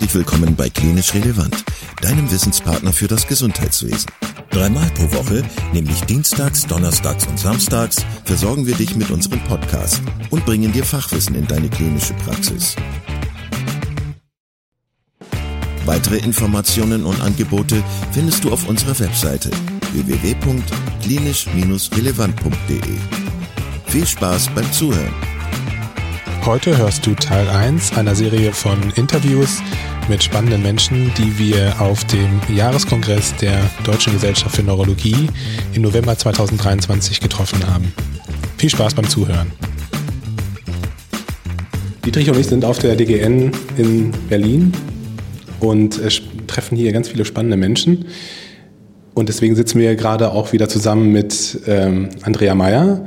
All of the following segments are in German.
Herzlich willkommen bei Klinisch Relevant, deinem Wissenspartner für das Gesundheitswesen. Dreimal pro Woche, nämlich Dienstags, Donnerstags und Samstags, versorgen wir dich mit unserem Podcast und bringen dir Fachwissen in deine klinische Praxis. Weitere Informationen und Angebote findest du auf unserer Webseite www.klinisch-relevant.de. Viel Spaß beim Zuhören! Heute hörst du Teil 1 einer Serie von Interviews mit spannenden Menschen, die wir auf dem Jahreskongress der Deutschen Gesellschaft für Neurologie im November 2023 getroffen haben. Viel Spaß beim Zuhören. Dietrich und ich sind auf der DGN in Berlin und äh, treffen hier ganz viele spannende Menschen. Und deswegen sitzen wir gerade auch wieder zusammen mit ähm, Andrea Meyer,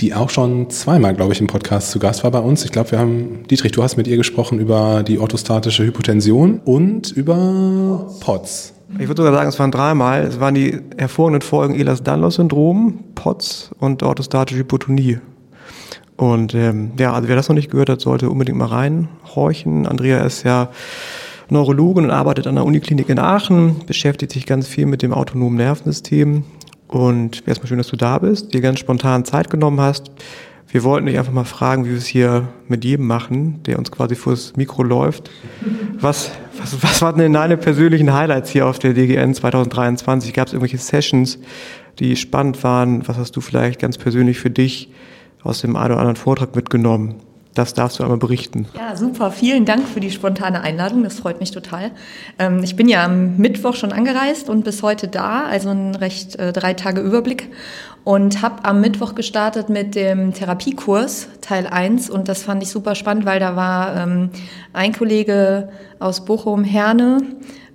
die auch schon zweimal, glaube ich, im Podcast zu Gast war bei uns. Ich glaube, wir haben, Dietrich, du hast mit ihr gesprochen über die orthostatische Hypotension und über POTS. Ich würde sogar sagen, es waren dreimal. Es waren die hervorragenden Folgen Ehlers-Danlos-Syndrom, POTS und orthostatische Hypotonie. Und ähm, ja, also wer das noch nicht gehört hat, sollte unbedingt mal reinhorchen. Andrea ist ja Neurologin und arbeitet an der Uniklinik in Aachen, beschäftigt sich ganz viel mit dem autonomen Nervensystem und erstmal schön, dass du da bist, dir ganz spontan Zeit genommen hast. Wir wollten dich einfach mal fragen, wie wir es hier mit jedem machen, der uns quasi vors Mikro läuft. Was, was, was waren denn deine persönlichen Highlights hier auf der DGN 2023? Gab es irgendwelche Sessions, die spannend waren? Was hast du vielleicht ganz persönlich für dich aus dem einen oder anderen Vortrag mitgenommen? Das darfst du einmal berichten. Ja, super. Vielen Dank für die spontane Einladung. Das freut mich total. Ähm, ich bin ja am Mittwoch schon angereist und bis heute da, also ein recht äh, drei Tage Überblick. Und habe am Mittwoch gestartet mit dem Therapiekurs Teil 1 und das fand ich super spannend, weil da war ähm, ein Kollege aus Bochum, Herne,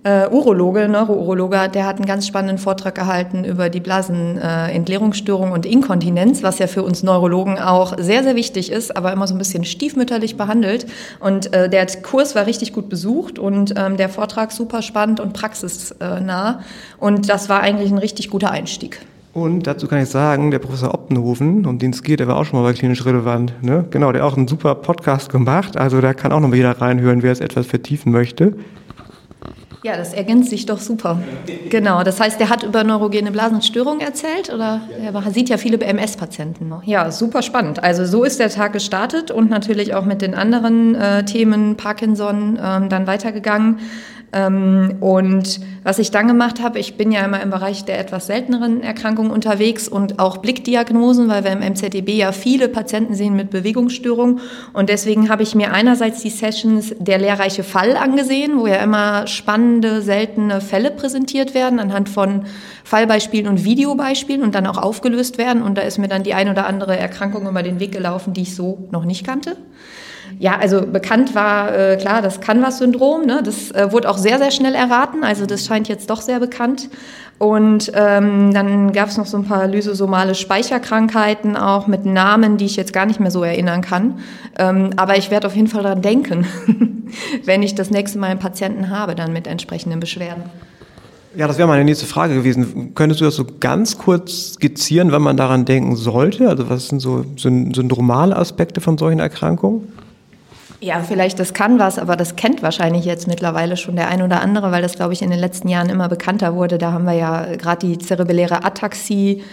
äh, Urologe, Neurourologe, der hat einen ganz spannenden Vortrag gehalten über die Blasenentleerungsstörung äh, und Inkontinenz, was ja für uns Neurologen auch sehr, sehr wichtig ist, aber immer so ein bisschen stiefmütterlich behandelt. Und äh, der Kurs war richtig gut besucht und ähm, der Vortrag super spannend und praxisnah. Und das war eigentlich ein richtig guter Einstieg. Und dazu kann ich sagen, der Professor Optenhofen, um den es geht, der war auch schon mal bei Klinisch Relevant. Ne? Genau, der hat auch einen super Podcast gemacht. Also da kann auch noch mal jeder reinhören, wer es etwas vertiefen möchte. Ja, das ergänzt sich doch super. Genau, das heißt, der hat über neurogene Blasenstörungen erzählt oder er sieht ja viele BMS-Patienten noch. Ja, super spannend. Also so ist der Tag gestartet und natürlich auch mit den anderen äh, Themen Parkinson ähm, dann weitergegangen. Ähm, und was ich dann gemacht habe, ich bin ja immer im Bereich der etwas selteneren Erkrankungen unterwegs und auch Blickdiagnosen, weil wir im MZDB ja viele Patienten sehen mit Bewegungsstörungen. Und deswegen habe ich mir einerseits die Sessions der lehrreiche Fall angesehen, wo ja immer spannende, seltene Fälle präsentiert werden anhand von Fallbeispielen und Videobeispielen und dann auch aufgelöst werden. Und da ist mir dann die ein oder andere Erkrankung über den Weg gelaufen, die ich so noch nicht kannte. Ja, also bekannt war äh, klar das Canvas-Syndrom. Ne? Das äh, wurde auch sehr, sehr schnell erraten. Also das scheint jetzt doch sehr bekannt. Und ähm, dann gab es noch so ein paar lysosomale Speicherkrankheiten auch mit Namen, die ich jetzt gar nicht mehr so erinnern kann. Ähm, aber ich werde auf jeden Fall daran denken, wenn ich das nächste Mal einen Patienten habe, dann mit entsprechenden Beschwerden. Ja, das wäre meine nächste Frage gewesen. Könntest du das so ganz kurz skizzieren, wenn man daran denken sollte? Also was sind so syndromale Aspekte von solchen Erkrankungen? Ja, vielleicht das kann was, aber das kennt wahrscheinlich jetzt mittlerweile schon der ein oder andere, weil das, glaube ich, in den letzten Jahren immer bekannter wurde. Da haben wir ja gerade die zerebelläre Ataxie,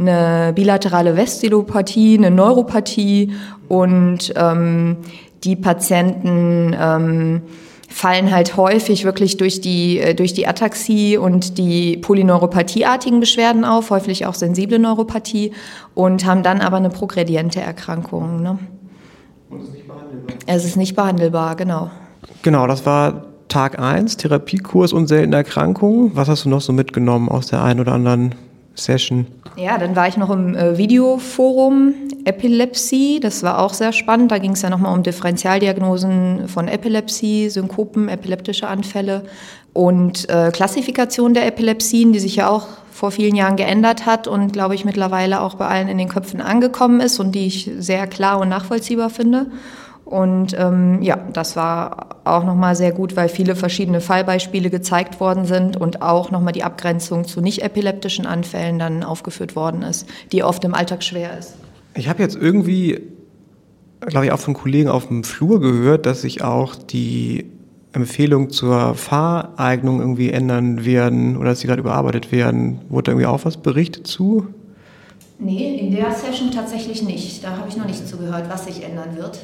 eine bilaterale Vestilopathie, eine Neuropathie und ähm, die Patienten ähm, fallen halt häufig wirklich durch die, äh, durch die Ataxie und die Polyneuropathieartigen Beschwerden auf, häufig auch sensible Neuropathie und haben dann aber eine progrediente Erkrankung. Ne? Es ist nicht behandelbar, genau. Genau, das war Tag 1, Therapiekurs und seltene Erkrankungen. Was hast du noch so mitgenommen aus der einen oder anderen Session? Ja, dann war ich noch im äh, Videoforum Epilepsie. Das war auch sehr spannend. Da ging es ja nochmal um Differentialdiagnosen von Epilepsie, Synkopen, epileptische Anfälle und äh, Klassifikation der Epilepsien, die sich ja auch vor vielen Jahren geändert hat und, glaube ich, mittlerweile auch bei allen in den Köpfen angekommen ist und die ich sehr klar und nachvollziehbar finde. Und ähm, ja, das war auch nochmal sehr gut, weil viele verschiedene Fallbeispiele gezeigt worden sind und auch nochmal die Abgrenzung zu nicht epileptischen Anfällen dann aufgeführt worden ist, die oft im Alltag schwer ist. Ich habe jetzt irgendwie, glaube ich, auch von Kollegen auf dem Flur gehört, dass sich auch die Empfehlungen zur Fahreignung irgendwie ändern werden oder dass sie gerade überarbeitet werden. Wurde da irgendwie auch was berichtet zu? Nee, in der Session tatsächlich nicht. Da habe ich noch nicht zugehört, was sich ändern wird.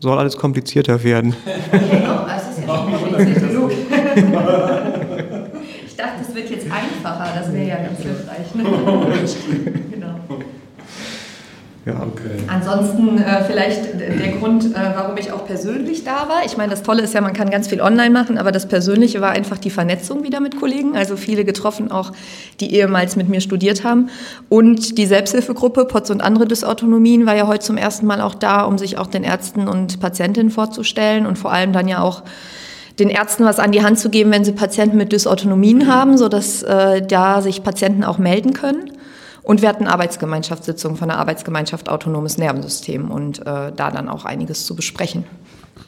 Soll alles komplizierter werden. Genau, es ist ja schon kompliziert genug. Ich dachte, es wird jetzt einfacher, das wäre ja ganz hilfreich. Ne? genau. Ja, okay. Ansonsten äh, vielleicht der Grund, äh, warum ich auch persönlich da war. Ich meine, das Tolle ist ja, man kann ganz viel online machen, aber das Persönliche war einfach die Vernetzung wieder mit Kollegen. Also viele getroffen, auch die ehemals mit mir studiert haben. Und die Selbsthilfegruppe POTS und andere Dysautonomien war ja heute zum ersten Mal auch da, um sich auch den Ärzten und Patientinnen vorzustellen und vor allem dann ja auch den Ärzten was an die Hand zu geben, wenn sie Patienten mit Dysautonomien haben, sodass äh, da sich Patienten auch melden können. Und wir hatten Arbeitsgemeinschaftssitzungen von der Arbeitsgemeinschaft Autonomes Nervensystem und äh, da dann auch einiges zu besprechen.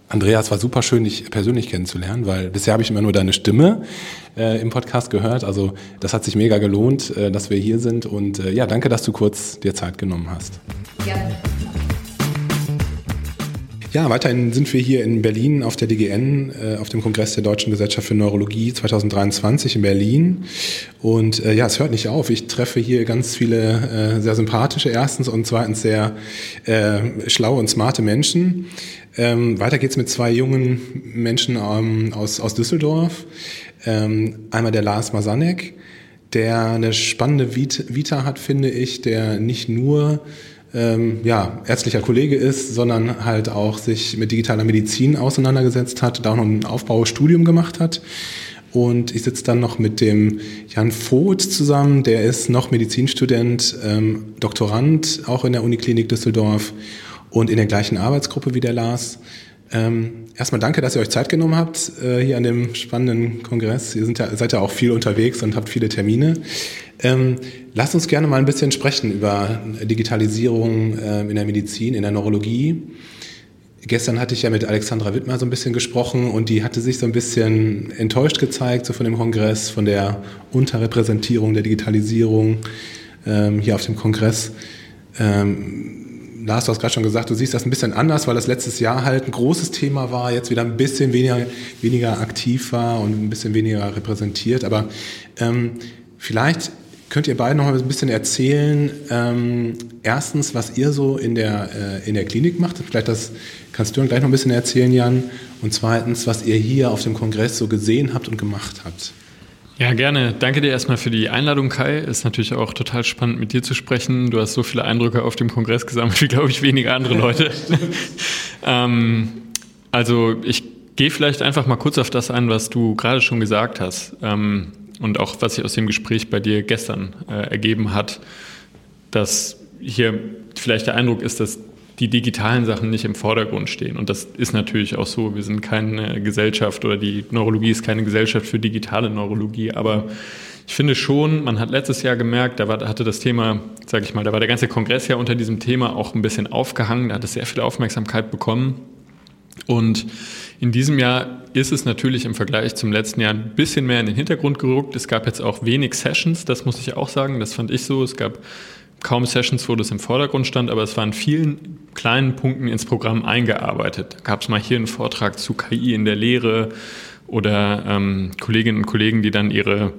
Andreas, war super schön, dich persönlich kennenzulernen, weil bisher habe ich immer nur deine Stimme äh, im Podcast gehört. Also das hat sich mega gelohnt, äh, dass wir hier sind. Und äh, ja, danke, dass du kurz dir Zeit genommen hast. Gerne. Ja, weiterhin sind wir hier in Berlin auf der DGN, äh, auf dem Kongress der Deutschen Gesellschaft für Neurologie 2023 in Berlin. Und äh, ja, es hört nicht auf. Ich treffe hier ganz viele äh, sehr sympathische erstens und zweitens sehr äh, schlaue und smarte Menschen. Ähm, weiter geht's mit zwei jungen Menschen ähm, aus, aus Düsseldorf. Ähm, einmal der Lars Masanek, der eine spannende Vita hat, finde ich, der nicht nur ähm, ja, ärztlicher Kollege ist, sondern halt auch sich mit digitaler Medizin auseinandergesetzt hat, da auch noch ein Aufbaustudium gemacht hat. Und ich sitze dann noch mit dem Jan Voth zusammen, der ist noch Medizinstudent, ähm, Doktorand, auch in der Uniklinik Düsseldorf und in der gleichen Arbeitsgruppe wie der Lars. Ähm, erstmal danke, dass ihr euch Zeit genommen habt äh, hier an dem spannenden Kongress. Ihr ja, seid ja auch viel unterwegs und habt viele Termine. Ähm, lasst uns gerne mal ein bisschen sprechen über Digitalisierung äh, in der Medizin, in der Neurologie. Gestern hatte ich ja mit Alexandra Wittmer so ein bisschen gesprochen und die hatte sich so ein bisschen enttäuscht gezeigt so von dem Kongress, von der Unterrepräsentierung der Digitalisierung ähm, hier auf dem Kongress. Ähm, Lars, du hast gerade schon gesagt, du siehst das ein bisschen anders, weil das letztes Jahr halt ein großes Thema war, jetzt wieder ein bisschen weniger, weniger aktiv war und ein bisschen weniger repräsentiert. Aber ähm, vielleicht könnt ihr beide noch ein bisschen erzählen, ähm, erstens, was ihr so in der, äh, in der Klinik macht. Vielleicht das kannst du dann gleich noch ein bisschen erzählen, Jan. Und zweitens, was ihr hier auf dem Kongress so gesehen habt und gemacht habt. Ja, gerne. Danke dir erstmal für die Einladung, Kai. Ist natürlich auch total spannend, mit dir zu sprechen. Du hast so viele Eindrücke auf dem Kongress gesammelt, wie, glaube ich, wenige andere Leute. ähm, also ich gehe vielleicht einfach mal kurz auf das ein, was du gerade schon gesagt hast. Ähm, und auch was sich aus dem Gespräch bei dir gestern äh, ergeben hat, dass hier vielleicht der Eindruck ist, dass die digitalen Sachen nicht im Vordergrund stehen. Und das ist natürlich auch so. Wir sind keine Gesellschaft oder die Neurologie ist keine Gesellschaft für digitale Neurologie. Aber ich finde schon, man hat letztes Jahr gemerkt, da war, hatte das Thema, sage ich mal, da war der ganze Kongress ja unter diesem Thema auch ein bisschen aufgehangen. Da hat es sehr viel Aufmerksamkeit bekommen. Und in diesem Jahr ist es natürlich im Vergleich zum letzten Jahr ein bisschen mehr in den Hintergrund gerückt. Es gab jetzt auch wenig Sessions, das muss ich auch sagen, das fand ich so. Es gab kaum Sessions, wo das im Vordergrund stand, aber es war in vielen kleinen Punkten ins Programm eingearbeitet. Da gab es mal hier einen Vortrag zu KI in der Lehre oder ähm, Kolleginnen und Kollegen, die dann ihre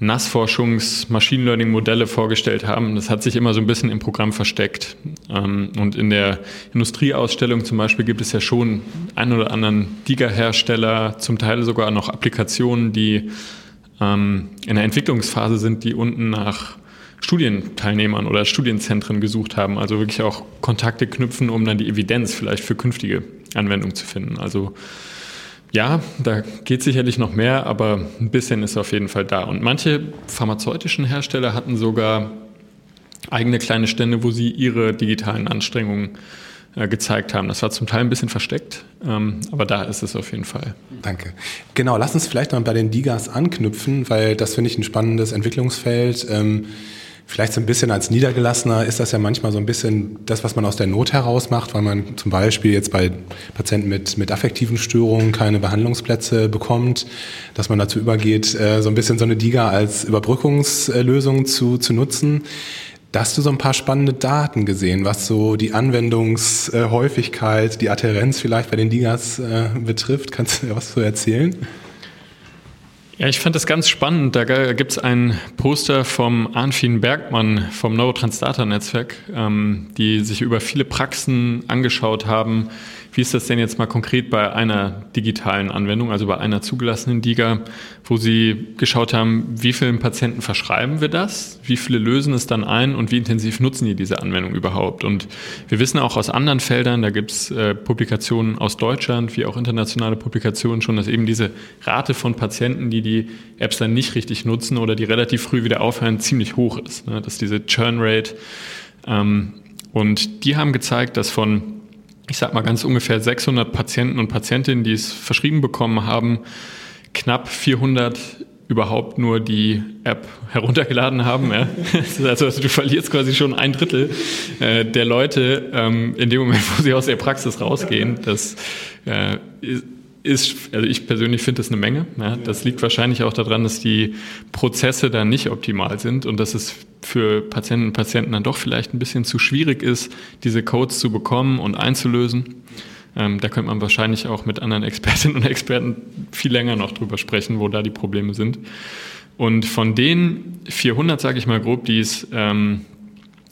Nassforschungs-Machine Learning-Modelle vorgestellt haben. Das hat sich immer so ein bisschen im Programm versteckt. Ähm, und in der Industrieausstellung zum Beispiel gibt es ja schon einen oder anderen Giga-Hersteller, zum Teil sogar noch Applikationen, die ähm, in der Entwicklungsphase sind, die unten nach Studienteilnehmern oder Studienzentren gesucht haben. Also wirklich auch Kontakte knüpfen, um dann die Evidenz vielleicht für künftige Anwendungen zu finden. Also ja, da geht sicherlich noch mehr, aber ein bisschen ist auf jeden Fall da. Und manche pharmazeutischen Hersteller hatten sogar eigene kleine Stände, wo sie ihre digitalen Anstrengungen äh, gezeigt haben. Das war zum Teil ein bisschen versteckt, ähm, aber da ist es auf jeden Fall. Danke. Genau, lass uns vielleicht mal bei den Digas anknüpfen, weil das finde ich ein spannendes Entwicklungsfeld. Ähm, Vielleicht so ein bisschen als Niedergelassener ist das ja manchmal so ein bisschen das, was man aus der Not heraus macht, weil man zum Beispiel jetzt bei Patienten mit, mit affektiven Störungen keine Behandlungsplätze bekommt, dass man dazu übergeht, äh, so ein bisschen so eine DIGA als Überbrückungslösung zu, zu nutzen. Da hast du so ein paar spannende Daten gesehen, was so die Anwendungshäufigkeit, die Adherenz vielleicht bei den Digas äh, betrifft. Kannst du was zu erzählen? Ja, ich fand das ganz spannend. Da gibt es ein Poster vom Arnfin Bergmann vom Neurotranslator-Netzwerk, ähm, die sich über viele Praxen angeschaut haben, wie ist das denn jetzt mal konkret bei einer digitalen Anwendung, also bei einer zugelassenen DIGA, wo Sie geschaut haben, wie vielen Patienten verschreiben wir das, wie viele lösen es dann ein und wie intensiv nutzen die diese Anwendung überhaupt? Und wir wissen auch aus anderen Feldern, da gibt es äh, Publikationen aus Deutschland wie auch internationale Publikationen schon, dass eben diese Rate von Patienten, die die Apps dann nicht richtig nutzen oder die relativ früh wieder aufhören, ziemlich hoch ist. Ne? Dass diese Churn Rate ähm, und die haben gezeigt, dass von ich sag mal ganz ungefähr 600 Patienten und Patientinnen, die es verschrieben bekommen haben, knapp 400 überhaupt nur die App heruntergeladen haben. Ja. Also, also, du verlierst quasi schon ein Drittel äh, der Leute ähm, in dem Moment, wo sie aus der Praxis rausgehen. Das äh, ist, also ich persönlich finde das eine Menge. Ja. Das liegt wahrscheinlich auch daran, dass die Prozesse da nicht optimal sind und dass es für Patientinnen und Patienten dann doch vielleicht ein bisschen zu schwierig ist, diese Codes zu bekommen und einzulösen. Ähm, da könnte man wahrscheinlich auch mit anderen Expertinnen und Experten viel länger noch drüber sprechen, wo da die Probleme sind. Und von den 400, sage ich mal grob, die es ähm,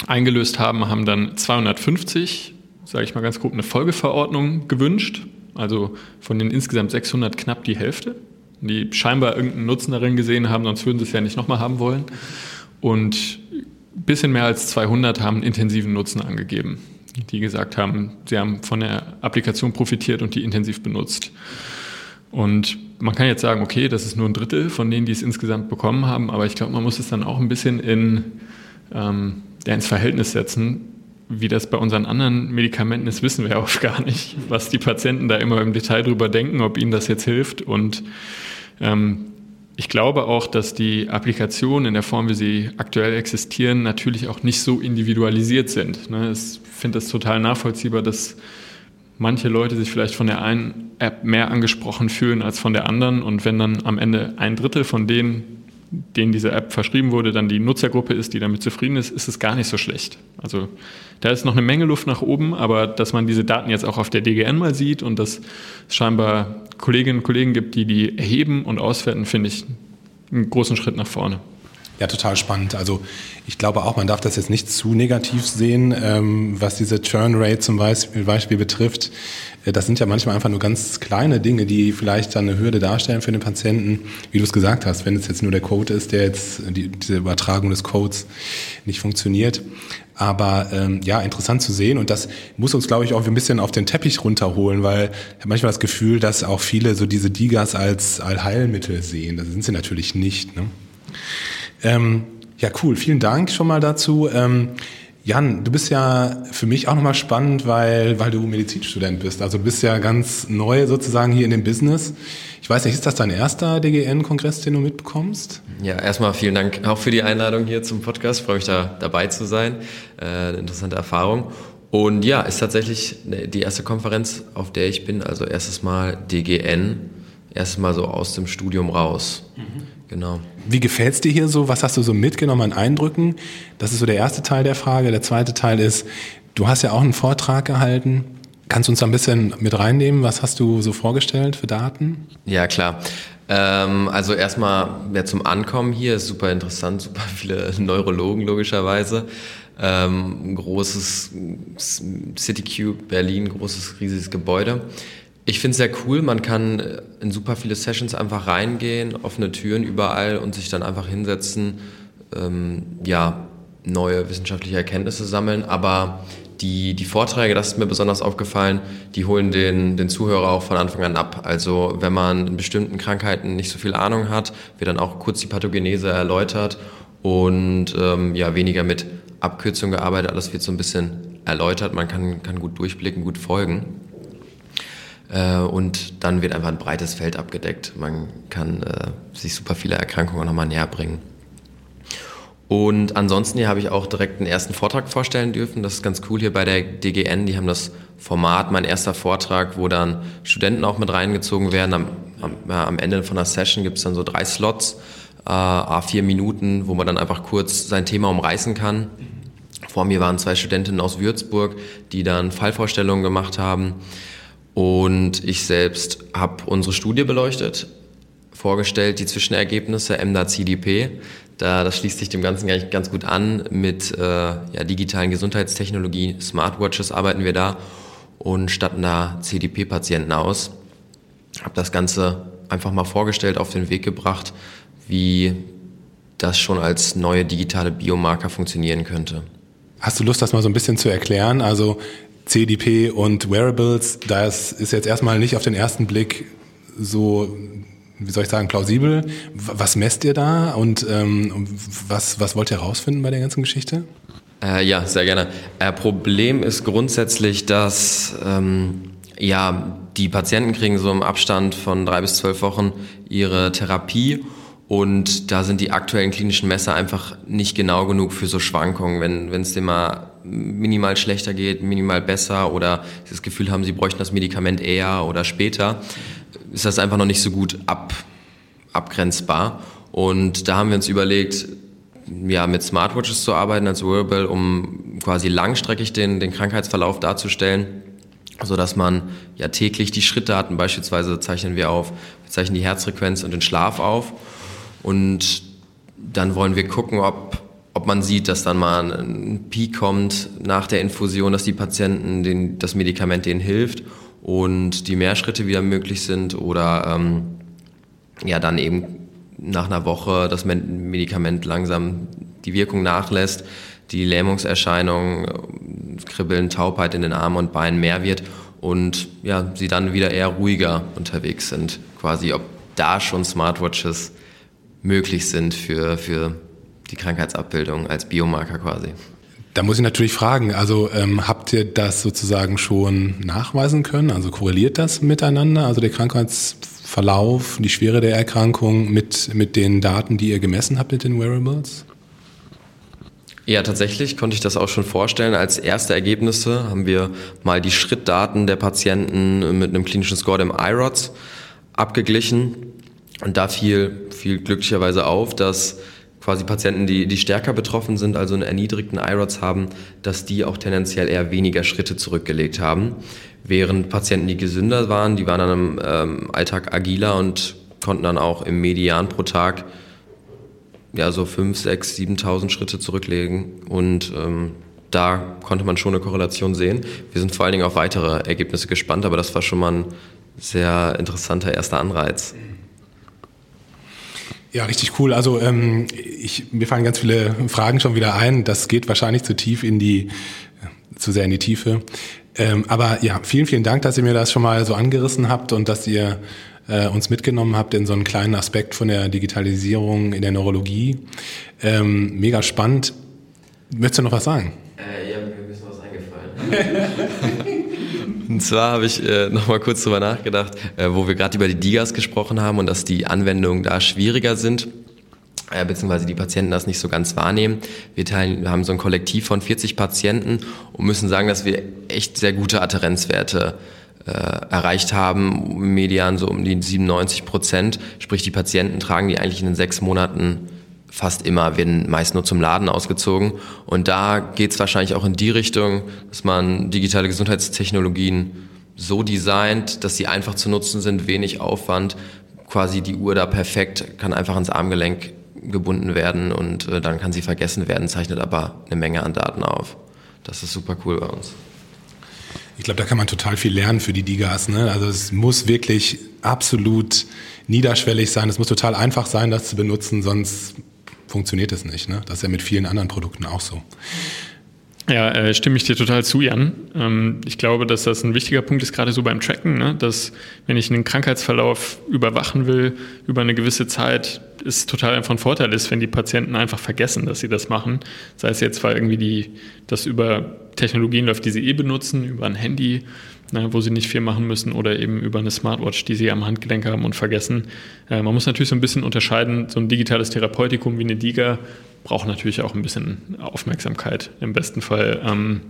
eingelöst haben, haben dann 250, sage ich mal ganz grob, eine Folgeverordnung gewünscht also von den insgesamt 600 knapp die Hälfte, die scheinbar irgendeinen Nutzen darin gesehen haben, sonst würden sie es ja nicht nochmal haben wollen. Und ein bisschen mehr als 200 haben intensiven Nutzen angegeben, die gesagt haben, sie haben von der Applikation profitiert und die intensiv benutzt. Und man kann jetzt sagen, okay, das ist nur ein Drittel von denen, die es insgesamt bekommen haben, aber ich glaube, man muss es dann auch ein bisschen in, ähm, ins Verhältnis setzen wie das bei unseren anderen Medikamenten ist, wissen wir oft gar nicht, was die Patienten da immer im Detail drüber denken, ob ihnen das jetzt hilft. Und ähm, ich glaube auch, dass die Applikationen in der Form, wie sie aktuell existieren, natürlich auch nicht so individualisiert sind. Ne? Ich finde es total nachvollziehbar, dass manche Leute sich vielleicht von der einen App mehr angesprochen fühlen als von der anderen. Und wenn dann am Ende ein Drittel von denen denen diese App verschrieben wurde, dann die Nutzergruppe ist, die damit zufrieden ist, ist es gar nicht so schlecht. Also da ist noch eine Menge Luft nach oben, aber dass man diese Daten jetzt auch auf der DGN mal sieht und dass scheinbar Kolleginnen und Kollegen gibt, die die erheben und auswerten, finde ich einen großen Schritt nach vorne. Ja, total spannend. Also ich glaube auch, man darf das jetzt nicht zu negativ sehen, ähm, was diese Churn Rate zum Beispiel, betrifft. Äh, das sind ja manchmal einfach nur ganz kleine Dinge, die vielleicht dann eine Hürde darstellen für den Patienten. Wie du es gesagt hast, wenn es jetzt nur der Code ist, der jetzt die, diese Übertragung des Codes nicht funktioniert. Aber ähm, ja, interessant zu sehen und das muss uns, glaube ich, auch ein bisschen auf den Teppich runterholen, weil ich habe manchmal das Gefühl, dass auch viele so diese Digas als Allheilmittel sehen. Das sind sie natürlich nicht. Ne? Ähm, ja, cool. Vielen Dank schon mal dazu. Ähm, Jan, du bist ja für mich auch nochmal spannend, weil, weil du Medizinstudent bist. Also du bist ja ganz neu sozusagen hier in dem Business. Ich weiß nicht, ist das dein erster DGN-Kongress, den du mitbekommst? Ja, erstmal vielen Dank auch für die Einladung hier zum Podcast. Ich freue mich da dabei zu sein. Äh, eine interessante Erfahrung. Und ja, ist tatsächlich die erste Konferenz, auf der ich bin. Also erstes Mal DGN, erstes Mal so aus dem Studium raus. Mhm. Genau. Wie gefällt es dir hier so? Was hast du so mitgenommen an Eindrücken? Das ist so der erste Teil der Frage. Der zweite Teil ist, du hast ja auch einen Vortrag gehalten. Kannst du uns da ein bisschen mit reinnehmen? Was hast du so vorgestellt für Daten? Ja, klar. Ähm, also erstmal ja, zum Ankommen hier ist super interessant, super viele Neurologen logischerweise. Ähm, großes CityCube Berlin, großes riesiges Gebäude. Ich finde es sehr cool, man kann äh, in super viele Sessions einfach reingehen, offene Türen überall und sich dann einfach hinsetzen, ähm, ja, neue wissenschaftliche Erkenntnisse sammeln. Aber die, die Vorträge, das ist mir besonders aufgefallen, die holen den, den Zuhörer auch von Anfang an ab. Also wenn man in bestimmten Krankheiten nicht so viel Ahnung hat, wird dann auch kurz die Pathogenese erläutert und ähm, ja, weniger mit Abkürzungen gearbeitet. Alles wird so ein bisschen erläutert, man kann, kann gut durchblicken, gut folgen. Äh, und dann wird einfach ein breites Feld abgedeckt. Man kann äh, sich super viele Erkrankungen nochmal näher bringen. Und ansonsten hier habe ich auch direkt einen ersten Vortrag vorstellen dürfen. Das ist ganz cool hier bei der DGN. Die haben das Format, mein erster Vortrag, wo dann Studenten auch mit reingezogen werden. Am, am, ja, am Ende von der Session gibt es dann so drei Slots, äh, vier Minuten, wo man dann einfach kurz sein Thema umreißen kann. Vor mir waren zwei Studentinnen aus Würzburg, die dann Fallvorstellungen gemacht haben. Und ich selbst habe unsere Studie beleuchtet, vorgestellt, die Zwischenergebnisse MDA-CDP. Da, das schließt sich dem Ganzen ganz gut an. Mit äh, ja, digitalen Gesundheitstechnologie, Smartwatches arbeiten wir da und statten da CDP-Patienten aus. Habe das Ganze einfach mal vorgestellt, auf den Weg gebracht, wie das schon als neue digitale Biomarker funktionieren könnte. Hast du Lust, das mal so ein bisschen zu erklären? Also CDP und Wearables, das ist jetzt erstmal nicht auf den ersten Blick so, wie soll ich sagen, plausibel. Was messt ihr da und ähm, was, was wollt ihr herausfinden bei der ganzen Geschichte? Äh, ja, sehr gerne. Äh, Problem ist grundsätzlich, dass ähm, ja, die Patienten kriegen so im Abstand von drei bis zwölf Wochen ihre Therapie und da sind die aktuellen klinischen Messer einfach nicht genau genug für so Schwankungen. Wenn es dem mal minimal schlechter geht, minimal besser oder das Gefühl haben, sie bräuchten das Medikament eher oder später, ist das einfach noch nicht so gut ab, abgrenzbar. Und da haben wir uns überlegt, ja, mit Smartwatches zu arbeiten als Wearable, um quasi langstreckig den, den Krankheitsverlauf darzustellen, so dass man ja täglich die Schrittdaten beispielsweise zeichnen wir auf, wir zeichnen die Herzfrequenz und den Schlaf auf und dann wollen wir gucken, ob, ob man sieht, dass dann mal ein Peak kommt nach der Infusion, dass die Patienten den, das Medikament denen hilft und die Mehrschritte wieder möglich sind oder ähm, ja dann eben nach einer Woche das Medikament langsam die Wirkung nachlässt, die Lähmungserscheinungen, Kribbeln, Taubheit in den Armen und Beinen mehr wird und ja, sie dann wieder eher ruhiger unterwegs sind. Quasi, ob da schon Smartwatches möglich sind für, für die Krankheitsabbildung als Biomarker quasi. Da muss ich natürlich fragen, also ähm, habt ihr das sozusagen schon nachweisen können? Also korreliert das miteinander? Also der Krankheitsverlauf, die Schwere der Erkrankung mit, mit den Daten, die ihr gemessen habt mit den Wearables? Ja, tatsächlich konnte ich das auch schon vorstellen. Als erste Ergebnisse haben wir mal die Schrittdaten der Patienten mit einem klinischen Score dem IRODS abgeglichen. Und da fiel, fiel glücklicherweise auf, dass quasi Patienten, die, die stärker betroffen sind, also einen erniedrigten IRODS haben, dass die auch tendenziell eher weniger Schritte zurückgelegt haben. Während Patienten, die gesünder waren, die waren dann im ähm, Alltag agiler und konnten dann auch im Median pro Tag ja so 5, 6, 7.000 Schritte zurücklegen und ähm, da konnte man schon eine Korrelation sehen. Wir sind vor allen Dingen auf weitere Ergebnisse gespannt, aber das war schon mal ein sehr interessanter erster Anreiz. Ja, richtig cool. Also ähm, ich, mir fallen ganz viele Fragen schon wieder ein. Das geht wahrscheinlich zu tief in die, äh, zu sehr in die Tiefe. Ähm, aber ja, vielen, vielen Dank, dass ihr mir das schon mal so angerissen habt und dass ihr äh, uns mitgenommen habt in so einen kleinen Aspekt von der Digitalisierung in der Neurologie. Ähm, mega spannend. Möchtest du noch was sagen? Äh, ja, mir ist was eingefallen. Und zwar habe ich äh, nochmal kurz drüber nachgedacht, äh, wo wir gerade über die Digas gesprochen haben und dass die Anwendungen da schwieriger sind äh, beziehungsweise die Patienten das nicht so ganz wahrnehmen. Wir, teilen, wir haben so ein Kollektiv von 40 Patienten und müssen sagen, dass wir echt sehr gute Adherenzwerte äh, erreicht haben, Median so um die 97 Prozent. Sprich, die Patienten tragen die eigentlich in den sechs Monaten fast immer, werden meist nur zum Laden ausgezogen. Und da geht es wahrscheinlich auch in die Richtung, dass man digitale Gesundheitstechnologien so designt, dass sie einfach zu nutzen sind, wenig Aufwand, quasi die Uhr da perfekt, kann einfach ins Armgelenk gebunden werden und äh, dann kann sie vergessen werden, zeichnet aber eine Menge an Daten auf. Das ist super cool bei uns. Ich glaube, da kann man total viel lernen für die Digas. Ne? Also es muss wirklich absolut niederschwellig sein. Es muss total einfach sein, das zu benutzen, sonst funktioniert es nicht. Ne? Das ist ja mit vielen anderen Produkten auch so. Ja, äh, stimme ich dir total zu, Jan. Ähm, ich glaube, dass das ein wichtiger Punkt ist, gerade so beim Tracken, ne? dass wenn ich einen Krankheitsverlauf überwachen will über eine gewisse Zeit, es total von Vorteil ist, wenn die Patienten einfach vergessen, dass sie das machen. Sei es jetzt, weil irgendwie die, das über Technologien läuft, die sie eh benutzen, über ein Handy ne, wo sie nicht viel machen müssen oder eben über eine Smartwatch, die sie am Handgelenk haben und vergessen. Äh, man muss natürlich so ein bisschen unterscheiden, so ein digitales Therapeutikum wie eine DIGA braucht natürlich auch ein bisschen Aufmerksamkeit. Im besten Fall ähm,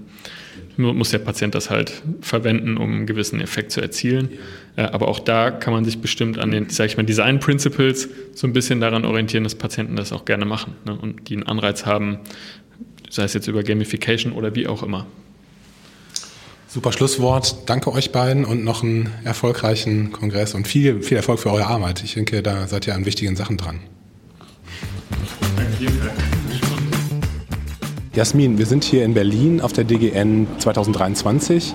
muss der Patient das halt verwenden, um einen gewissen Effekt zu erzielen. Äh, aber auch da kann man sich bestimmt an den, sag ich mal, Design Principles so ein bisschen daran orientieren, dass Patienten das auch gerne machen ne? und die einen Anreiz haben, sei es jetzt über Gamification oder wie auch immer. Super Schlusswort. Danke euch beiden und noch einen erfolgreichen Kongress und viel, viel Erfolg für eure Arbeit. Ich denke, da seid ihr an wichtigen Sachen dran. Jasmin, wir sind hier in Berlin auf der DGN 2023.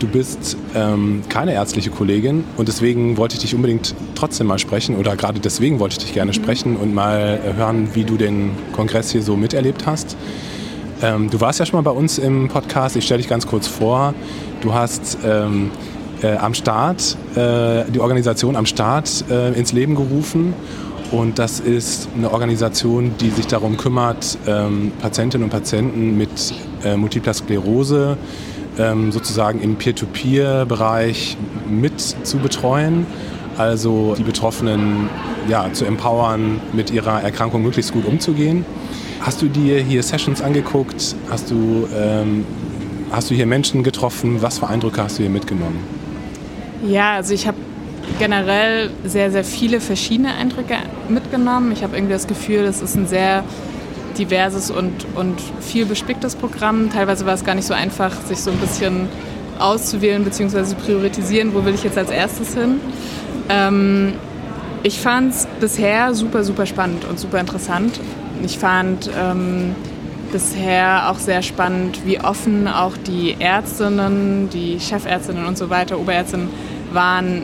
Du bist ähm, keine ärztliche Kollegin und deswegen wollte ich dich unbedingt trotzdem mal sprechen oder gerade deswegen wollte ich dich gerne mhm. sprechen und mal äh, hören, wie du den Kongress hier so miterlebt hast. Ähm, du warst ja schon mal bei uns im Podcast. Ich stelle dich ganz kurz vor. Du hast ähm, äh, am Start, äh, die Organisation am Start äh, ins Leben gerufen. Und das ist eine Organisation, die sich darum kümmert, ähm, Patientinnen und Patienten mit äh, Multipler Sklerose ähm, sozusagen im Peer-to-Peer-Bereich mit zu betreuen. Also die Betroffenen ja, zu empowern, mit ihrer Erkrankung möglichst gut umzugehen. Hast du dir hier Sessions angeguckt? Hast du, ähm, hast du hier Menschen getroffen? Was für Eindrücke hast du hier mitgenommen? Ja, also ich habe generell sehr, sehr viele verschiedene Eindrücke mitgenommen. Ich habe irgendwie das Gefühl, es ist ein sehr diverses und, und viel bespicktes Programm. Teilweise war es gar nicht so einfach, sich so ein bisschen auszuwählen bzw. zu priorisieren, wo will ich jetzt als erstes hin. Ähm, ich fand es bisher super, super spannend und super interessant. Ich fand ähm, bisher auch sehr spannend, wie offen auch die Ärztinnen, die Chefärztinnen und so weiter, Oberärztinnen waren,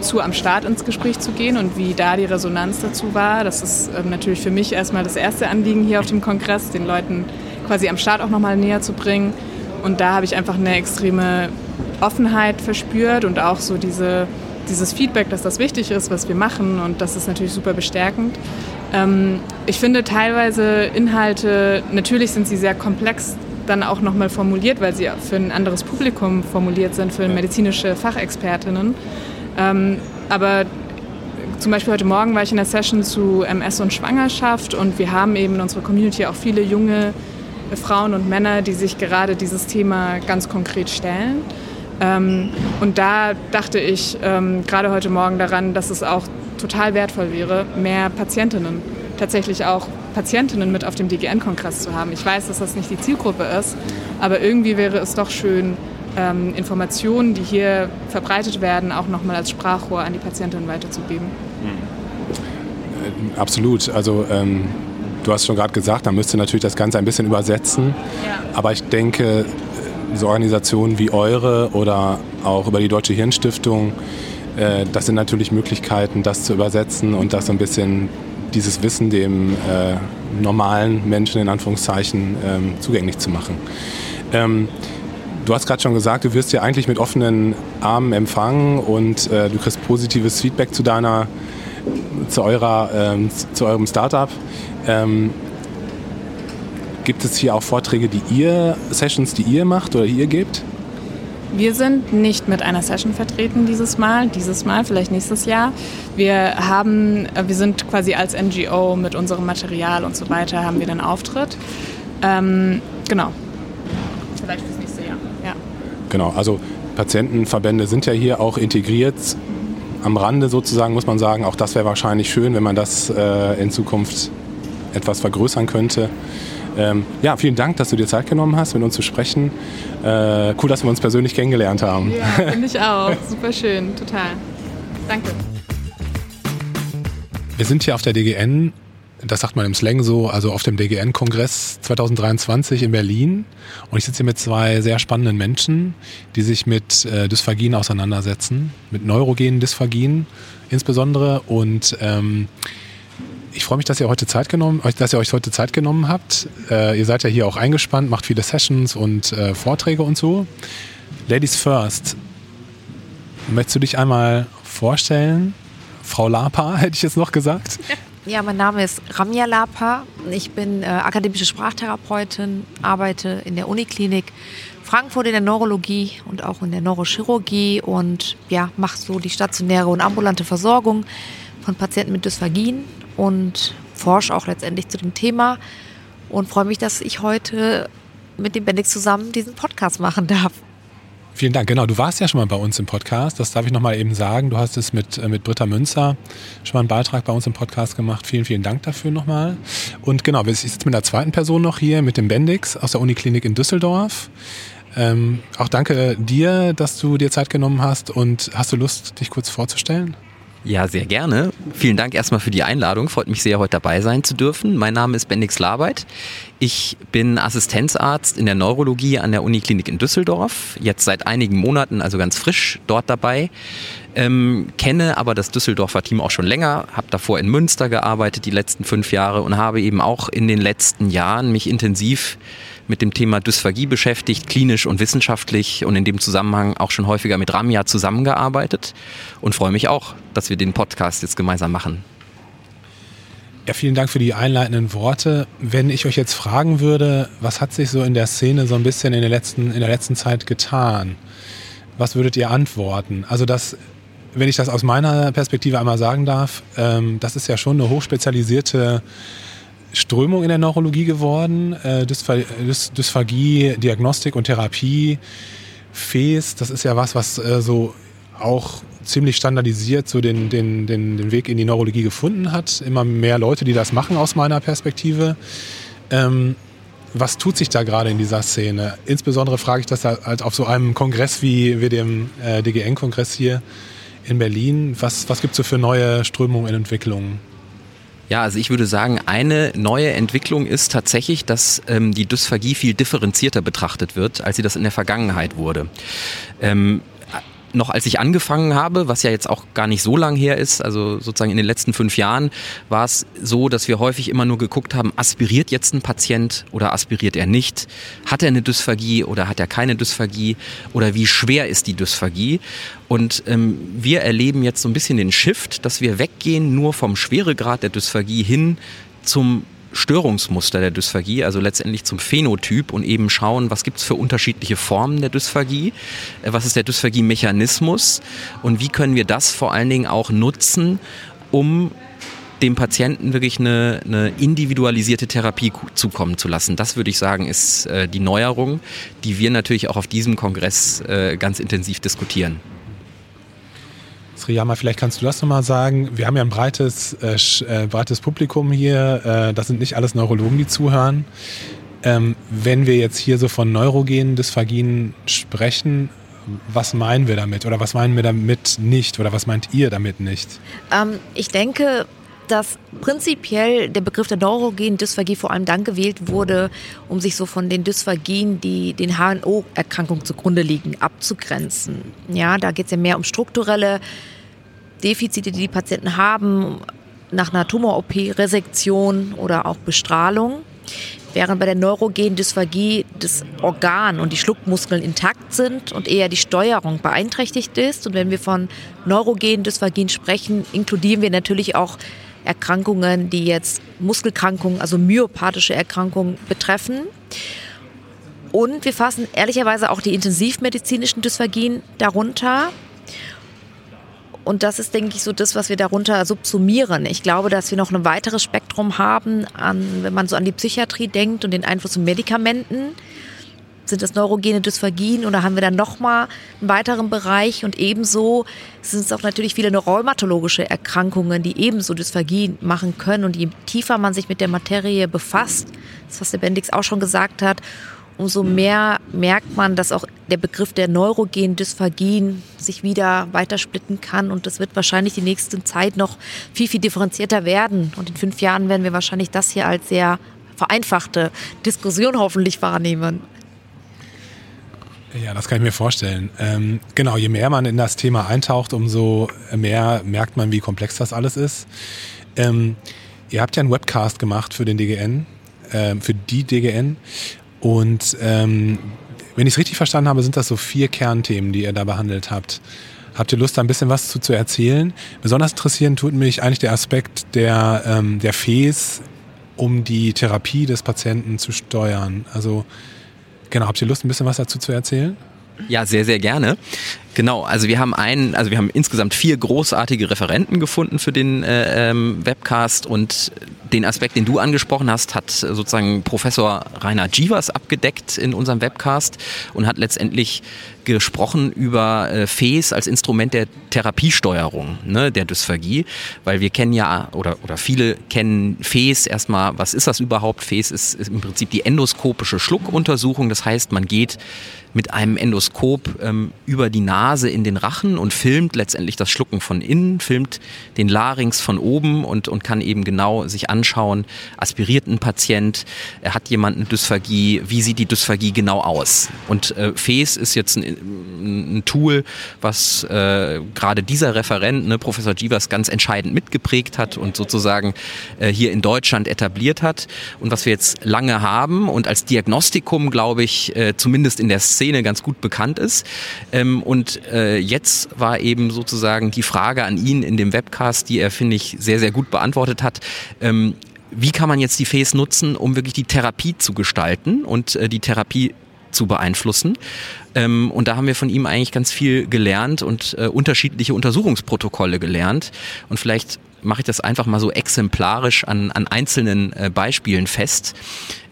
zu am Start ins Gespräch zu gehen und wie da die Resonanz dazu war. Das ist ähm, natürlich für mich erstmal das erste Anliegen hier auf dem Kongress, den Leuten quasi am Start auch nochmal näher zu bringen. Und da habe ich einfach eine extreme Offenheit verspürt und auch so diese, dieses Feedback, dass das wichtig ist, was wir machen und das ist natürlich super bestärkend. Ähm, ich finde teilweise Inhalte, natürlich sind sie sehr komplex dann auch nochmal formuliert, weil sie für ein anderes Publikum formuliert sind, für medizinische Fachexpertinnen. Ähm, aber zum Beispiel heute Morgen war ich in der Session zu MS und Schwangerschaft und wir haben eben in unserer Community auch viele junge Frauen und Männer, die sich gerade dieses Thema ganz konkret stellen. Ähm, und da dachte ich ähm, gerade heute Morgen daran, dass es auch total wertvoll wäre, mehr Patientinnen, tatsächlich auch Patientinnen mit auf dem DGN-Kongress zu haben. Ich weiß, dass das nicht die Zielgruppe ist, aber irgendwie wäre es doch schön, ähm, Informationen, die hier verbreitet werden, auch nochmal als Sprachrohr an die Patientinnen weiterzugeben. Äh, absolut. Also ähm, du hast schon gerade gesagt, da müsste natürlich das Ganze ein bisschen übersetzen. Ja. Aber ich denke, so Organisationen wie eure oder auch über die Deutsche Hirnstiftung, äh, das sind natürlich Möglichkeiten, das zu übersetzen und das so ein bisschen dieses Wissen dem äh, normalen Menschen in Anführungszeichen ähm, zugänglich zu machen. Ähm, du hast gerade schon gesagt, du wirst ja eigentlich mit offenen Armen empfangen und äh, du kriegst positives Feedback zu deiner, zu eurer, ähm, zu eurem Startup. Ähm, gibt es hier auch Vorträge, die ihr, Sessions, die ihr macht oder ihr gebt? Wir sind nicht mit einer Session vertreten dieses Mal, dieses Mal, vielleicht nächstes Jahr. Wir haben, äh, wir sind quasi als NGO mit unserem Material und so weiter, haben wir den Auftritt. Ähm, genau. Vielleicht fürs nächste Jahr, ja. Genau, also Patientenverbände sind ja hier auch integriert. Am Rande sozusagen muss man sagen, auch das wäre wahrscheinlich schön, wenn man das äh, in Zukunft etwas vergrößern könnte. Ähm, ja, vielen Dank, dass du dir Zeit genommen hast, mit uns zu sprechen. Äh, cool, dass wir uns persönlich kennengelernt haben. Ja, finde ich auch. Super schön, total. Danke. Wir sind hier auf der DGN, das sagt man im Slang so, also auf dem DGN-Kongress 2023 in Berlin. Und ich sitze hier mit zwei sehr spannenden Menschen, die sich mit äh, Dysphagien auseinandersetzen, mit neurogenen Dysphagien insbesondere. Und ähm, ich freue mich, dass ihr heute Zeit genommen, dass ihr euch heute Zeit genommen habt. Äh, ihr seid ja hier auch eingespannt, macht viele Sessions und äh, Vorträge und so. Ladies first. Möchtest du dich einmal vorstellen? Frau Lapa, hätte ich jetzt noch gesagt. Ja, mein Name ist Ramya Lapa. Ich bin äh, akademische Sprachtherapeutin, arbeite in der Uniklinik Frankfurt in der Neurologie und auch in der Neurochirurgie und ja, mache so die stationäre und ambulante Versorgung von Patienten mit Dysphagien und forsche auch letztendlich zu dem Thema und freue mich, dass ich heute mit dem Bendix zusammen diesen Podcast machen darf. Vielen Dank. Genau, du warst ja schon mal bei uns im Podcast. Das darf ich nochmal eben sagen. Du hast es mit, äh, mit Britta Münzer schon mal einen Beitrag bei uns im Podcast gemacht. Vielen, vielen Dank dafür nochmal. Und genau, ich sitze mit einer zweiten Person noch hier, mit dem Bendix aus der Uniklinik in Düsseldorf. Ähm, auch danke dir, dass du dir Zeit genommen hast und hast du Lust, dich kurz vorzustellen? Ja, sehr gerne. Vielen Dank erstmal für die Einladung. Freut mich sehr, heute dabei sein zu dürfen. Mein Name ist Bendix Labeit. Ich bin Assistenzarzt in der Neurologie an der Uniklinik in Düsseldorf. Jetzt seit einigen Monaten, also ganz frisch dort dabei. Ähm, kenne aber das Düsseldorfer Team auch schon länger, habe davor in Münster gearbeitet die letzten fünf Jahre und habe eben auch in den letzten Jahren mich intensiv mit dem Thema Dysphagie beschäftigt, klinisch und wissenschaftlich und in dem Zusammenhang auch schon häufiger mit Ramya zusammengearbeitet und freue mich auch, dass wir den Podcast jetzt gemeinsam machen. Ja, vielen Dank für die einleitenden Worte. Wenn ich euch jetzt fragen würde, was hat sich so in der Szene so ein bisschen in der letzten, in der letzten Zeit getan? Was würdet ihr antworten? Also das, wenn ich das aus meiner Perspektive einmal sagen darf, ähm, das ist ja schon eine hochspezialisierte Strömung in der Neurologie geworden. Äh, Dysphagie, Diagnostik und Therapie, FES, das ist ja was, was äh, so auch ziemlich standardisiert so den, den, den, den Weg in die Neurologie gefunden hat. Immer mehr Leute, die das machen aus meiner Perspektive. Ähm, was tut sich da gerade in dieser Szene? Insbesondere frage ich das halt auf so einem Kongress wie, wie dem äh, DGN-Kongress hier in Berlin. Was, was gibt es so für neue Strömungen in Entwicklungen? Ja, also ich würde sagen, eine neue Entwicklung ist tatsächlich, dass ähm, die Dysphagie viel differenzierter betrachtet wird, als sie das in der Vergangenheit wurde. Ähm, noch als ich angefangen habe, was ja jetzt auch gar nicht so lang her ist, also sozusagen in den letzten fünf Jahren, war es so, dass wir häufig immer nur geguckt haben, aspiriert jetzt ein Patient oder aspiriert er nicht? Hat er eine Dysphagie oder hat er keine Dysphagie? Oder wie schwer ist die Dysphagie? Und ähm, wir erleben jetzt so ein bisschen den Shift, dass wir weggehen nur vom Schweregrad der Dysphagie hin zum Störungsmuster der Dysphagie, also letztendlich zum Phänotyp und eben schauen, was gibt es für unterschiedliche Formen der Dysphagie, äh, was ist der Dysphagie-Mechanismus und wie können wir das vor allen Dingen auch nutzen, um dem Patienten wirklich eine, eine, individualisierte Therapie zukommen zu lassen. Das würde ich sagen, ist äh, die Neuerung, die wir natürlich auch auf diesem Kongress äh, ganz intensiv diskutieren. Sriyama, vielleicht kannst du das nochmal sagen. Wir haben ja ein breites, äh, äh, breites Publikum hier. Äh, das sind nicht alles Neurologen, die zuhören. Ähm, wenn wir jetzt hier so von neurogenen Dysphagien sprechen, was meinen wir damit oder was meinen wir damit nicht oder was meint ihr damit nicht? Ähm, ich denke, dass prinzipiell der Begriff der neurogenen Dysphagie vor allem dann gewählt wurde, um sich so von den Dysphagien, die den HNO-Erkrankungen zugrunde liegen, abzugrenzen. Ja, da geht es ja mehr um strukturelle Defizite, die die Patienten haben, nach einer Tumor-OP, Resektion oder auch Bestrahlung. Während bei der neurogenen Dysphagie das Organ und die Schluckmuskeln intakt sind und eher die Steuerung beeinträchtigt ist. Und wenn wir von neurogenen Dysphagien sprechen, inkludieren wir natürlich auch Erkrankungen, die jetzt Muskelkrankungen, also myopathische Erkrankungen betreffen. Und wir fassen ehrlicherweise auch die intensivmedizinischen Dysphagien darunter. Und das ist, denke ich, so das, was wir darunter subsumieren. Ich glaube, dass wir noch ein weiteres Spektrum haben, an, wenn man so an die Psychiatrie denkt und den Einfluss von Medikamenten. Sind das neurogene Dysphagien oder haben wir dann nochmal einen weiteren Bereich? Und ebenso sind es auch natürlich viele rheumatologische Erkrankungen, die ebenso Dysphagien machen können. Und je tiefer man sich mit der Materie befasst, das was der Bendix auch schon gesagt hat, umso mehr merkt man, dass auch der Begriff der neurogenen Dysphagien sich wieder weitersplitten kann. Und das wird wahrscheinlich die nächste Zeit noch viel, viel differenzierter werden. Und in fünf Jahren werden wir wahrscheinlich das hier als sehr vereinfachte Diskussion hoffentlich wahrnehmen. Ja, das kann ich mir vorstellen. Ähm, genau, je mehr man in das Thema eintaucht, umso mehr merkt man, wie komplex das alles ist. Ähm, ihr habt ja einen Webcast gemacht für den DGN, äh, für die DGN. Und ähm, wenn ich es richtig verstanden habe, sind das so vier Kernthemen, die ihr da behandelt habt. Habt ihr Lust, da ein bisschen was zu, zu erzählen? Besonders interessieren tut mich eigentlich der Aspekt der, ähm, der FES, um die Therapie des Patienten zu steuern. Also Genau, habt ihr Lust, ein bisschen was dazu zu erzählen? Ja, sehr, sehr gerne. Genau, also wir haben einen, also wir haben insgesamt vier großartige Referenten gefunden für den äh, ähm, Webcast und den Aspekt, den du angesprochen hast, hat sozusagen Professor Rainer Givas abgedeckt in unserem Webcast und hat letztendlich gesprochen über äh, FES als Instrument der Therapiesteuerung ne, der Dysphagie, weil wir kennen ja oder, oder viele kennen FES erstmal, was ist das überhaupt? FES ist, ist im Prinzip die endoskopische Schluckuntersuchung, das heißt, man geht mit einem Endoskop ähm, über die Nase in den Rachen und filmt letztendlich das Schlucken von innen, filmt den Larynx von oben und, und kann eben genau sich anschauen, aspiriert ein Patient, hat jemand eine Dysphagie, wie sieht die Dysphagie genau aus? Und äh, FES ist jetzt ein, ein Tool, was äh, gerade dieser Referent, ne, Professor Givas, ganz entscheidend mitgeprägt hat und sozusagen äh, hier in Deutschland etabliert hat und was wir jetzt lange haben und als Diagnostikum, glaube ich, äh, zumindest in der Szene ganz gut bekannt ist. Ähm, und äh, jetzt war eben sozusagen die Frage an ihn in dem Webcast, die er, finde ich, sehr, sehr gut beantwortet hat. Ähm, wie kann man jetzt die FACE nutzen, um wirklich die Therapie zu gestalten und äh, die Therapie zu beeinflussen. Ähm, und da haben wir von ihm eigentlich ganz viel gelernt und äh, unterschiedliche Untersuchungsprotokolle gelernt. Und vielleicht mache ich das einfach mal so exemplarisch an, an einzelnen äh, Beispielen fest.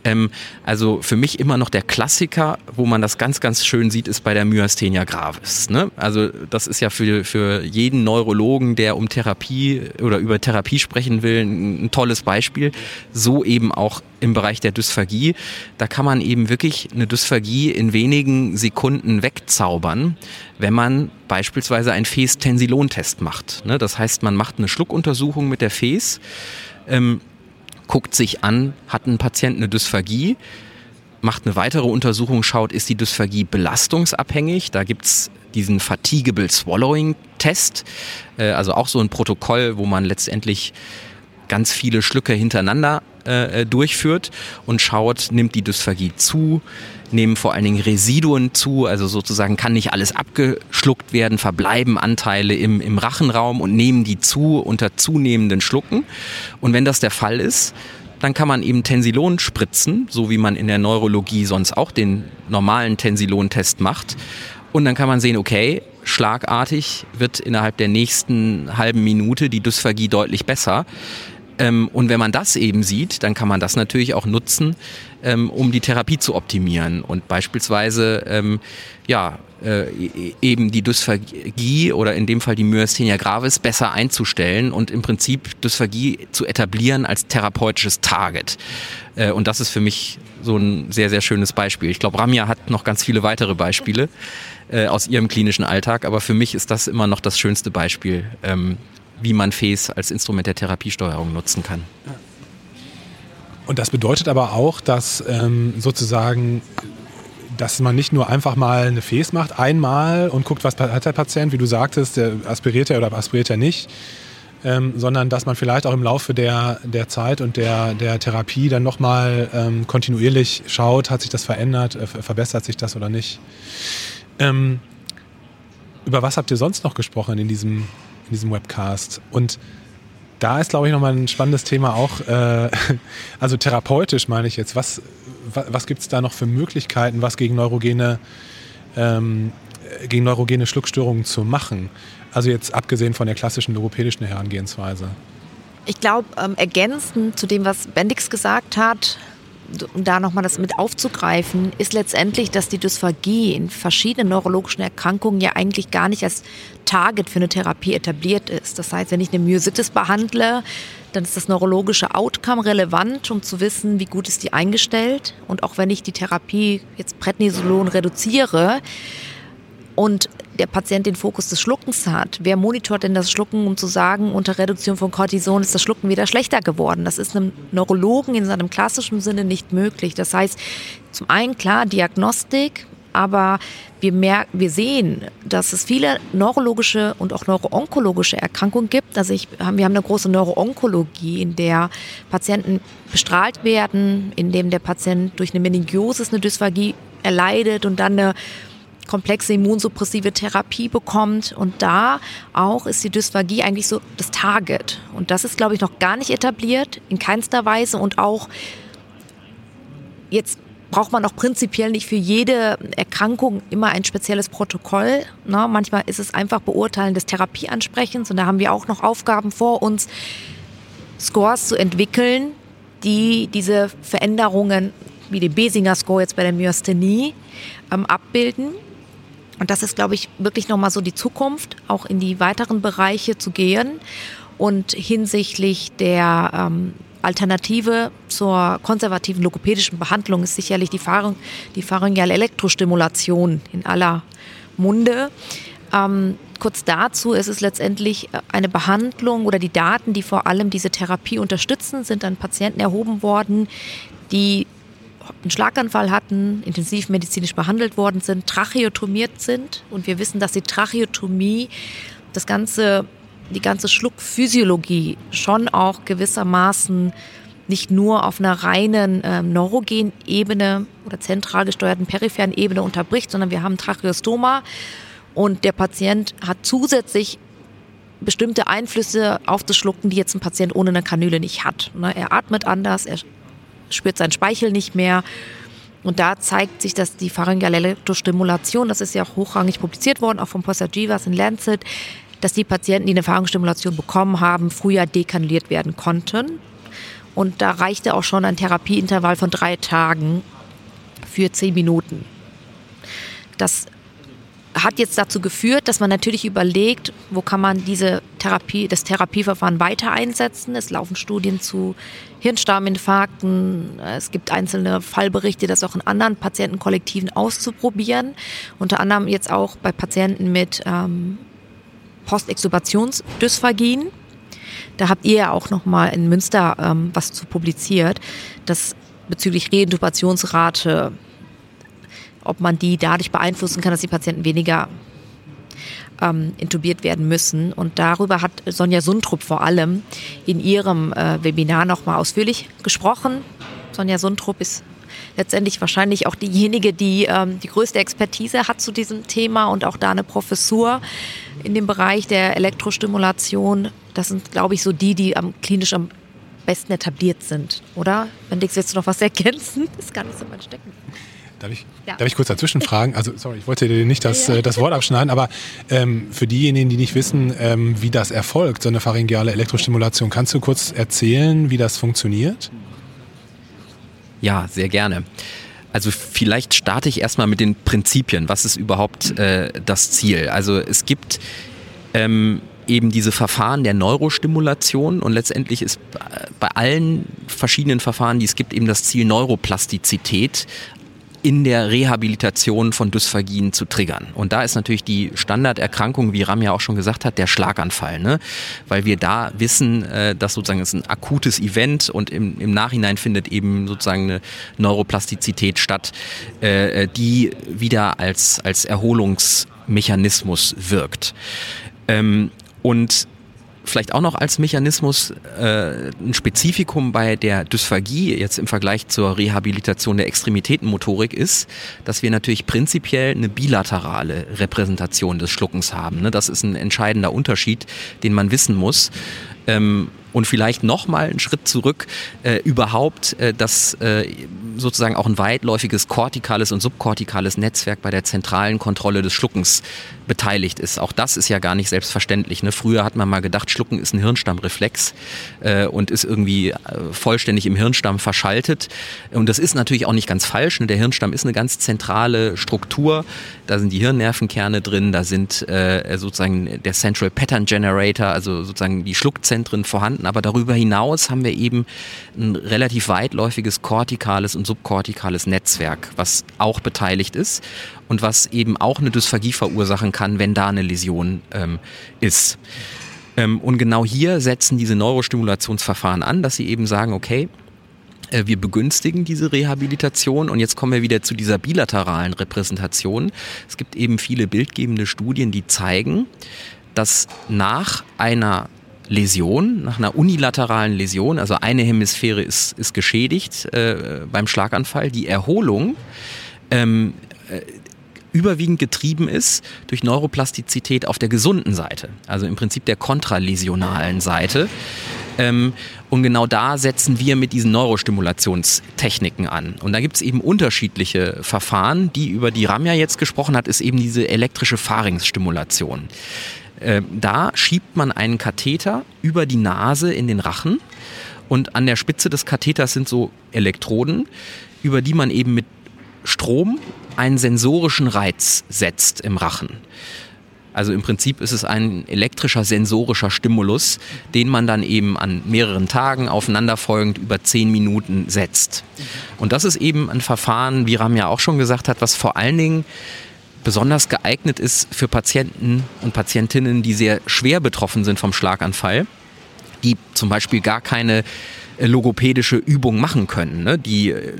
Ähm, also für mich immer noch der Klassiker, wo man das ganz, ganz schön sieht, ist bei der Myasthenia gravis. Ne? Also das ist ja für, für jeden Neurologen, der um Therapie oder über Therapie sprechen will, ein, tolles Beispiel. So eben auch im Bereich der Dysphagie. Da kann man eben wirklich eine Dysphagie in wenigen Sekunden wegzaubern, wenn man beispielsweise einen Fes-Tensilon-Test macht. Ne? Das heißt, man macht eine Schluckuntersuchung mit der Fes. Guckt sich an, hat ein Patient eine Dysphagie, macht eine weitere Untersuchung, schaut, ist die Dysphagie belastungsabhängig. Da gibt es diesen Fatigable Swallowing Test, äh, also auch so ein Protokoll, wo man letztendlich ganz viele Schlücke hintereinander äh, durchführt und schaut, nimmt die Dysphagie zu, nehmen vor allen Dingen Residuen zu, also sozusagen kann nicht alles abgeschluckt werden, verbleiben Anteile im, im Rachenraum und nehmen die zu unter zunehmenden Schlucken. Und wenn das der Fall ist, dann kann man eben Tensilon spritzen, so wie man in der Neurologie sonst auch den normalen Tensilon-Test macht. Und dann kann man sehen, okay, schlagartig wird innerhalb der nächsten halben Minute die Dysphagie deutlich besser. Ähm, und wenn man das eben sieht, dann kann man das natürlich auch nutzen, ähm, um die Therapie zu optimieren und beispielsweise ähm, ja, äh, e-, eben die Dysphagie oder in dem Fall die Myasthenia gravis besser einzustellen und im Prinzip Dysphagie zu etablieren als therapeutisches Target. Äh, und das ist für mich so ein sehr, sehr schönes Beispiel. Ich glaube, Ramya hat noch ganz viele weitere Beispiele äh, aus ihrem klinischen Alltag, aber für mich ist das immer noch das schönste Beispiel, ähm, wie man FES als Instrument der Therapiesteuerung nutzen kann. Und das bedeutet aber auch, dass ähm, sozusagen dass man nicht nur einfach mal eine FES macht, einmal und guckt, was hat der Patient, wie du sagtest, der aspiriert er oder aspiriert er nicht, ähm, sondern dass man vielleicht auch im Laufe der, der Zeit und der, der Therapie dann nochmal ähm, kontinuierlich schaut, hat sich das verändert, äh, verbessert sich das oder nicht. Ähm, über was habt ihr sonst noch gesprochen in diesem in diesem Webcast. Und da ist, glaube ich, nochmal ein spannendes Thema auch, äh, also therapeutisch meine ich jetzt, was, was, was gibt es da noch für Möglichkeiten, was gegen neurogene, ähm, gegen neurogene Schluckstörungen zu machen? Also jetzt abgesehen von der klassischen logopädischen Herangehensweise. Ich glaube, ähm, ergänzend zu dem, was Bendix gesagt hat, um da nochmal das mit aufzugreifen, ist letztendlich, dass die Dysphagie in verschiedenen neurologischen Erkrankungen ja eigentlich gar nicht als Target für eine Therapie etabliert ist. Das heißt, wenn ich eine Myositis behandle, dann ist das neurologische Outcome relevant, um zu wissen, wie gut ist die eingestellt. Und auch wenn ich die Therapie jetzt Prednisolon reduziere und der Patient den Fokus des Schluckens hat. Wer monitort denn das Schlucken, um zu sagen, unter Reduktion von Cortison ist das Schlucken wieder schlechter geworden? Das ist einem Neurologen in seinem klassischen Sinne nicht möglich. Das heißt, zum einen klar Diagnostik, aber wir, merken, wir sehen, dass es viele neurologische und auch neuroonkologische Erkrankungen gibt. Also ich, wir haben eine große Neuroonkologie, in der Patienten bestrahlt werden, in dem der Patient durch eine Meningiosis eine Dysphagie erleidet und dann eine komplexe immunsuppressive Therapie bekommt. Und da auch ist die Dysphagie eigentlich so das Target. Und das ist, glaube ich, noch gar nicht etabliert, in keinster Weise. Und auch jetzt braucht man auch prinzipiell nicht für jede Erkrankung immer ein spezielles Protokoll. Ne? Manchmal ist es einfach Beurteilen des Therapieansprechens und da haben wir auch noch Aufgaben vor uns, Scores zu entwickeln, die diese Veränderungen, wie den Besinger Score jetzt bei der Myasthenie, ähm, abbilden. Und das ist, glaube ich, wirklich nochmal so die Zukunft, auch in die weiteren Bereiche zu gehen. Und hinsichtlich der ähm, Alternative zur konservativen logopädischen Behandlung ist sicherlich die, Pharyn die pharyngeale Elektrostimulation in aller Munde. Ähm, kurz dazu, es ist letztendlich eine Behandlung oder die Daten, die vor allem diese Therapie unterstützen, sind an Patienten erhoben worden, die einen Schlaganfall hatten, intensivmedizinisch behandelt worden sind, tracheotomiert sind. Und wir wissen, dass die Tracheotomie das ganze die ganze Schluckphysiologie schon auch gewissermaßen nicht nur auf einer reinen äh, neurogenen Ebene oder zentral gesteuerten peripheren Ebene unterbricht, sondern wir haben Tracheostoma und der Patient hat zusätzlich bestimmte Einflüsse auf das Schlucken, die jetzt ein Patient ohne eine Kanüle nicht hat. Ne? Er atmet anders, er spürt seinen Speichel nicht mehr. Und da zeigt sich, dass die pharyngeale Elektrostimulation, das ist ja auch hochrangig publiziert worden, auch vom Posagivas in Lancet, dass die Patienten, die eine Verharrungsstimulation bekommen haben, früher dekanuliert werden konnten. Und da reichte auch schon ein Therapieintervall von drei Tagen für zehn Minuten. Das hat jetzt dazu geführt, dass man natürlich überlegt, wo kann man diese Therapie, das Therapieverfahren weiter einsetzen. Es laufen Studien zu Hirnstamminfarkten. Es gibt einzelne Fallberichte, das auch in anderen Patientenkollektiven auszuprobieren. Unter anderem jetzt auch bei Patienten mit ähm, Postextubationsdysphagien. Da habt ihr ja auch noch mal in Münster ähm, was zu publiziert, dass bezüglich Reintubationsrate, ob man die dadurch beeinflussen kann, dass die Patienten weniger ähm, intubiert werden müssen. Und darüber hat Sonja Sundrup vor allem in ihrem äh, Webinar noch mal ausführlich gesprochen. Sonja Sundrup ist letztendlich wahrscheinlich auch diejenige, die ähm, die größte Expertise hat zu diesem Thema und auch da eine Professur in dem Bereich der Elektrostimulation. Das sind, glaube ich, so die, die am klinisch am besten etabliert sind, oder? Bendix, willst du noch was ergänzen? Das ist gar nicht so mein Stecken. Darf ich, ja. darf ich kurz dazwischen fragen? Also, sorry, ich wollte dir nicht das, ja. Äh, das Wort abschneiden, aber ähm, für diejenigen, die nicht wissen, ähm, wie das erfolgt, so eine pharyngeale Elektrostimulation, kannst du kurz erzählen, wie das funktioniert? Ja, sehr gerne. Also vielleicht starte ich erstmal mit den Prinzipien. Was ist überhaupt äh, das Ziel? Also es gibt ähm, eben diese Verfahren der Neurostimulation und letztendlich ist bei allen verschiedenen Verfahren, die es gibt, eben das Ziel Neuroplastizität in der Rehabilitation von Dysphagien zu triggern. Und da ist natürlich die Standarderkrankung, wie Ram ja auch schon gesagt hat, der Schlaganfall. Ne? Weil wir da wissen, äh, dass sozusagen es ein akutes Event und im, im Nachhinein findet eben sozusagen eine Neuroplastizität statt, äh, die wieder als, als Erholungsmechanismus wirkt. Ähm, und vielleicht auch noch als Mechanismus äh, ein Spezifikum bei der Dysphagie jetzt im Vergleich zur Rehabilitation der Extremitätenmotorik ist, dass wir natürlich prinzipiell eine bilaterale Repräsentation des Schluckens haben. Ne? Das ist ein entscheidender Unterschied, den man wissen muss. Ähm, und vielleicht nochmal einen Schritt zurück, äh, überhaupt, äh, dass äh, sozusagen auch ein weitläufiges kortikales und subkortikales Netzwerk bei der zentralen Kontrolle des Schluckens beteiligt ist. Auch das ist ja gar nicht selbstverständlich. Ne? Früher hat man mal gedacht, Schlucken ist ein Hirnstammreflex äh, und ist irgendwie äh, vollständig im Hirnstamm verschaltet. Und das ist natürlich auch nicht ganz falsch. Ne? Der Hirnstamm ist eine ganz zentrale Struktur. Da sind die Hirnnervenkerne drin, da sind äh, sozusagen der Central Pattern Generator, also sozusagen die Schluckzentren vorhanden. Aber darüber hinaus haben wir eben ein relativ weitläufiges kortikales und subkortikales Netzwerk, was auch beteiligt ist und was eben auch eine Dysphagie verursachen kann, wenn da eine Läsion ähm, ist. Ähm, und genau hier setzen diese Neurostimulationsverfahren an, dass sie eben sagen, okay, äh, wir begünstigen diese Rehabilitation und jetzt kommen wir wieder zu dieser bilateralen Repräsentation. Es gibt eben viele bildgebende Studien, die zeigen, dass nach einer Läsion, nach einer unilateralen Läsion, also eine Hemisphäre ist, ist geschädigt äh, beim Schlaganfall, die Erholung ähm, äh, überwiegend getrieben ist durch Neuroplastizität auf der gesunden Seite, also im Prinzip der kontraläsionalen Seite. Ähm, und genau da setzen wir mit diesen Neurostimulationstechniken an. Und da gibt es eben unterschiedliche Verfahren. Die, über die Ramja jetzt gesprochen hat, ist eben diese elektrische Pharynxstimulation. Ähm, da schiebt man einen Katheter über die Nase in den Rachen und an der Spitze des Katheters sind so Elektroden, über die man eben mit Strom einen sensorischen Reiz setzt im Rachen. Also im Prinzip ist es ein elektrischer sensorischer Stimulus, den man dann eben an mehreren Tagen aufeinanderfolgend über zehn Minuten setzt. Und das ist eben ein Verfahren, wie Ram ja auch schon gesagt hat, was vor allen Dingen besonders geeignet ist für Patienten und Patientinnen, die sehr schwer betroffen sind vom Schlaganfall, die zum Beispiel gar keine äh, logopädische Übung machen können, ne? die äh,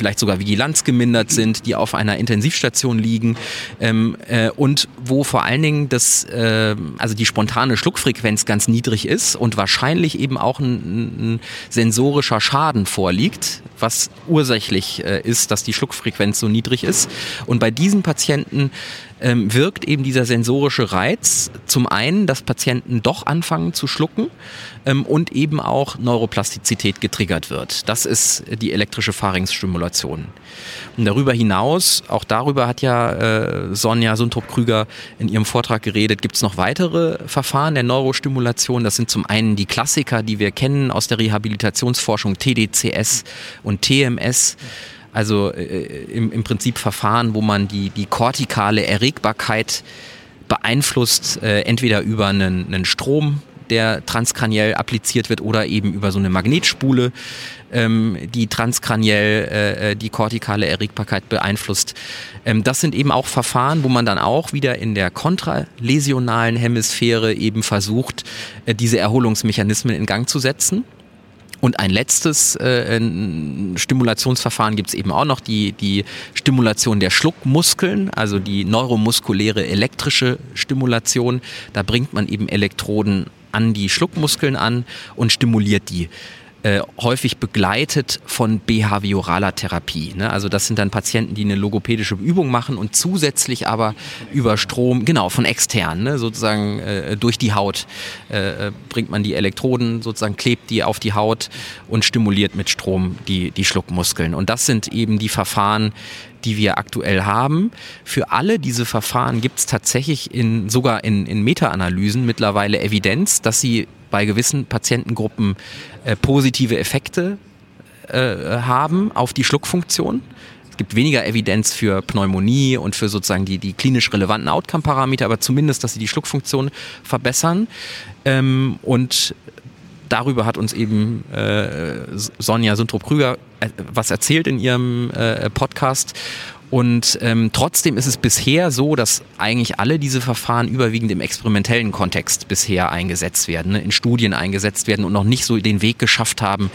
vielleicht sogar Vigilanz gemindert sind, die auf einer Intensivstation liegen ähm, äh, und wo vor allen Dingen das, äh, also die spontane Schluckfrequenz ganz niedrig ist und wahrscheinlich eben auch ein, ein sensorischer Schaden vorliegt, was ursächlich äh, ist, dass die Schluckfrequenz so niedrig ist. Und bei diesen Patienten ähm, wirkt eben dieser sensorische Reiz zum einen, dass Patienten doch anfangen zu schlucken ähm, und eben auch Neuroplastizität getriggert wird. Das ist die elektrische Pharynxstimulation. Und darüber hinaus, auch darüber hat ja äh, Sonja Suntrup-Krüger in ihrem Vortrag geredet, gibt es noch weitere Verfahren der Neurostimulation. Das sind zum einen die Klassiker, die wir kennen aus der Rehabilitationsforschung, TDCS und TMS. Also äh, im, im Prinzip Verfahren, wo man die, die kortikale Erregbarkeit beeinflusst, äh, entweder über einen, einen Strom, der transkraniell appliziert wird oder eben über so eine Magnetspule, ähm, die transkraniell äh, äh, die kortikale Erregbarkeit beeinflusst. Ähm, das sind eben auch Verfahren, wo man dann auch wieder in der kontraläsionalen Hemisphäre eben versucht, äh, diese Erholungsmechanismen in Gang zu setzen. Und ein letztes äh, ein Stimulationsverfahren gibt es eben auch noch, die, die Stimulation der Schluckmuskeln, also die neuromuskuläre elektrische Stimulation. Da bringt man eben Elektroden an die Schluckmuskeln an und stimuliert die äh, häufig begleitet von behavioraler Therapie. Ne? Also das sind dann Patienten, die eine logopädische Übung machen und zusätzlich aber über Strom, genau, von extern, ne? sozusagen äh, durch die Haut äh, bringt man die Elektroden, sozusagen klebt die auf die Haut und stimuliert mit Strom die, die Schluckmuskeln. Und das sind eben die Verfahren, die wir aktuell haben. Für alle diese Verfahren gibt es tatsächlich in, sogar in, in Meta-Analysen mittlerweile Evidenz, dass sie bei gewissen Patientengruppen äh, positive Effekte äh, haben auf die Schluckfunktion. Es gibt weniger Evidenz für Pneumonie und für sozusagen die, die klinisch relevanten Outcome-Parameter, aber zumindest, dass sie die Schluckfunktion verbessern. Ähm, und darüber hat uns eben äh, Sonja Suntrup-Krüger äh, was erzählt in ihrem äh, Podcast. Und ähm, trotzdem ist es bisher so, dass eigentlich alle diese Verfahren überwiegend im experimentellen Kontext bisher eingesetzt werden, ne, in Studien eingesetzt werden und noch nicht so den Weg geschafft haben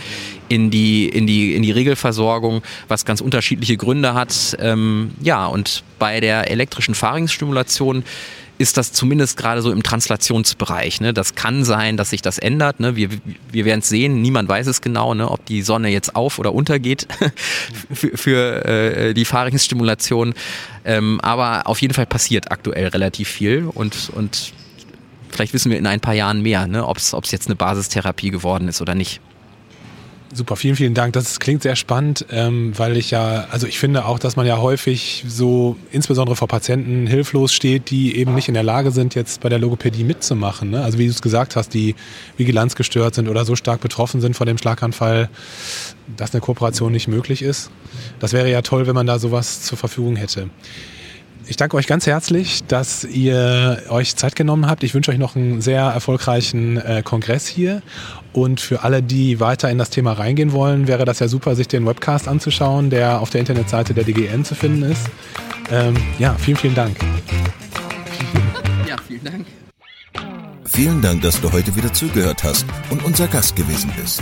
in die, in die, in die Regelversorgung, was ganz unterschiedliche Gründe hat. Ähm, ja, und bei der elektrischen Pharynxstimulation ist das zumindest gerade so im Translationsbereich. Ne? Das kann sein, dass sich das ändert. Ne? Wir, wir werden es sehen, niemand weiß es genau, ne? ob die Sonne jetzt auf oder untergeht für, für äh, die Fahrringsstimulation. Ähm, aber auf jeden Fall passiert aktuell relativ viel und, und vielleicht wissen wir in ein paar Jahren mehr, ne? ob es jetzt eine Basistherapie geworden ist oder nicht. Super, vielen, vielen Dank. Das klingt sehr spannend, ähm, weil ich ja, also ich finde auch, dass man ja häufig so, insbesondere vor Patienten, hilflos steht, die eben nicht in der Lage sind, jetzt bei der Logopädie mitzumachen. Ne? Also wie du es gesagt hast, die Vigilanz gestört sind oder so stark betroffen sind vor dem Schlaganfall, dass eine Kooperation nicht möglich ist. Das wäre ja toll, wenn man da sowas zur Verfügung hätte. Ich danke euch ganz herzlich, dass ihr euch Zeit genommen habt. Ich wünsche euch noch einen sehr erfolgreichen äh, Kongress hier. Und für alle, die weiter in das Thema reingehen wollen, wäre das ja super, sich den Webcast anzuschauen, der auf der Internetseite der DGN zu finden ist. Ähm, ja, vielen, vielen Dank. Ja, vielen Dank. Vielen Dank, dass du heute wieder zugehört hast und unser Gast gewesen bist.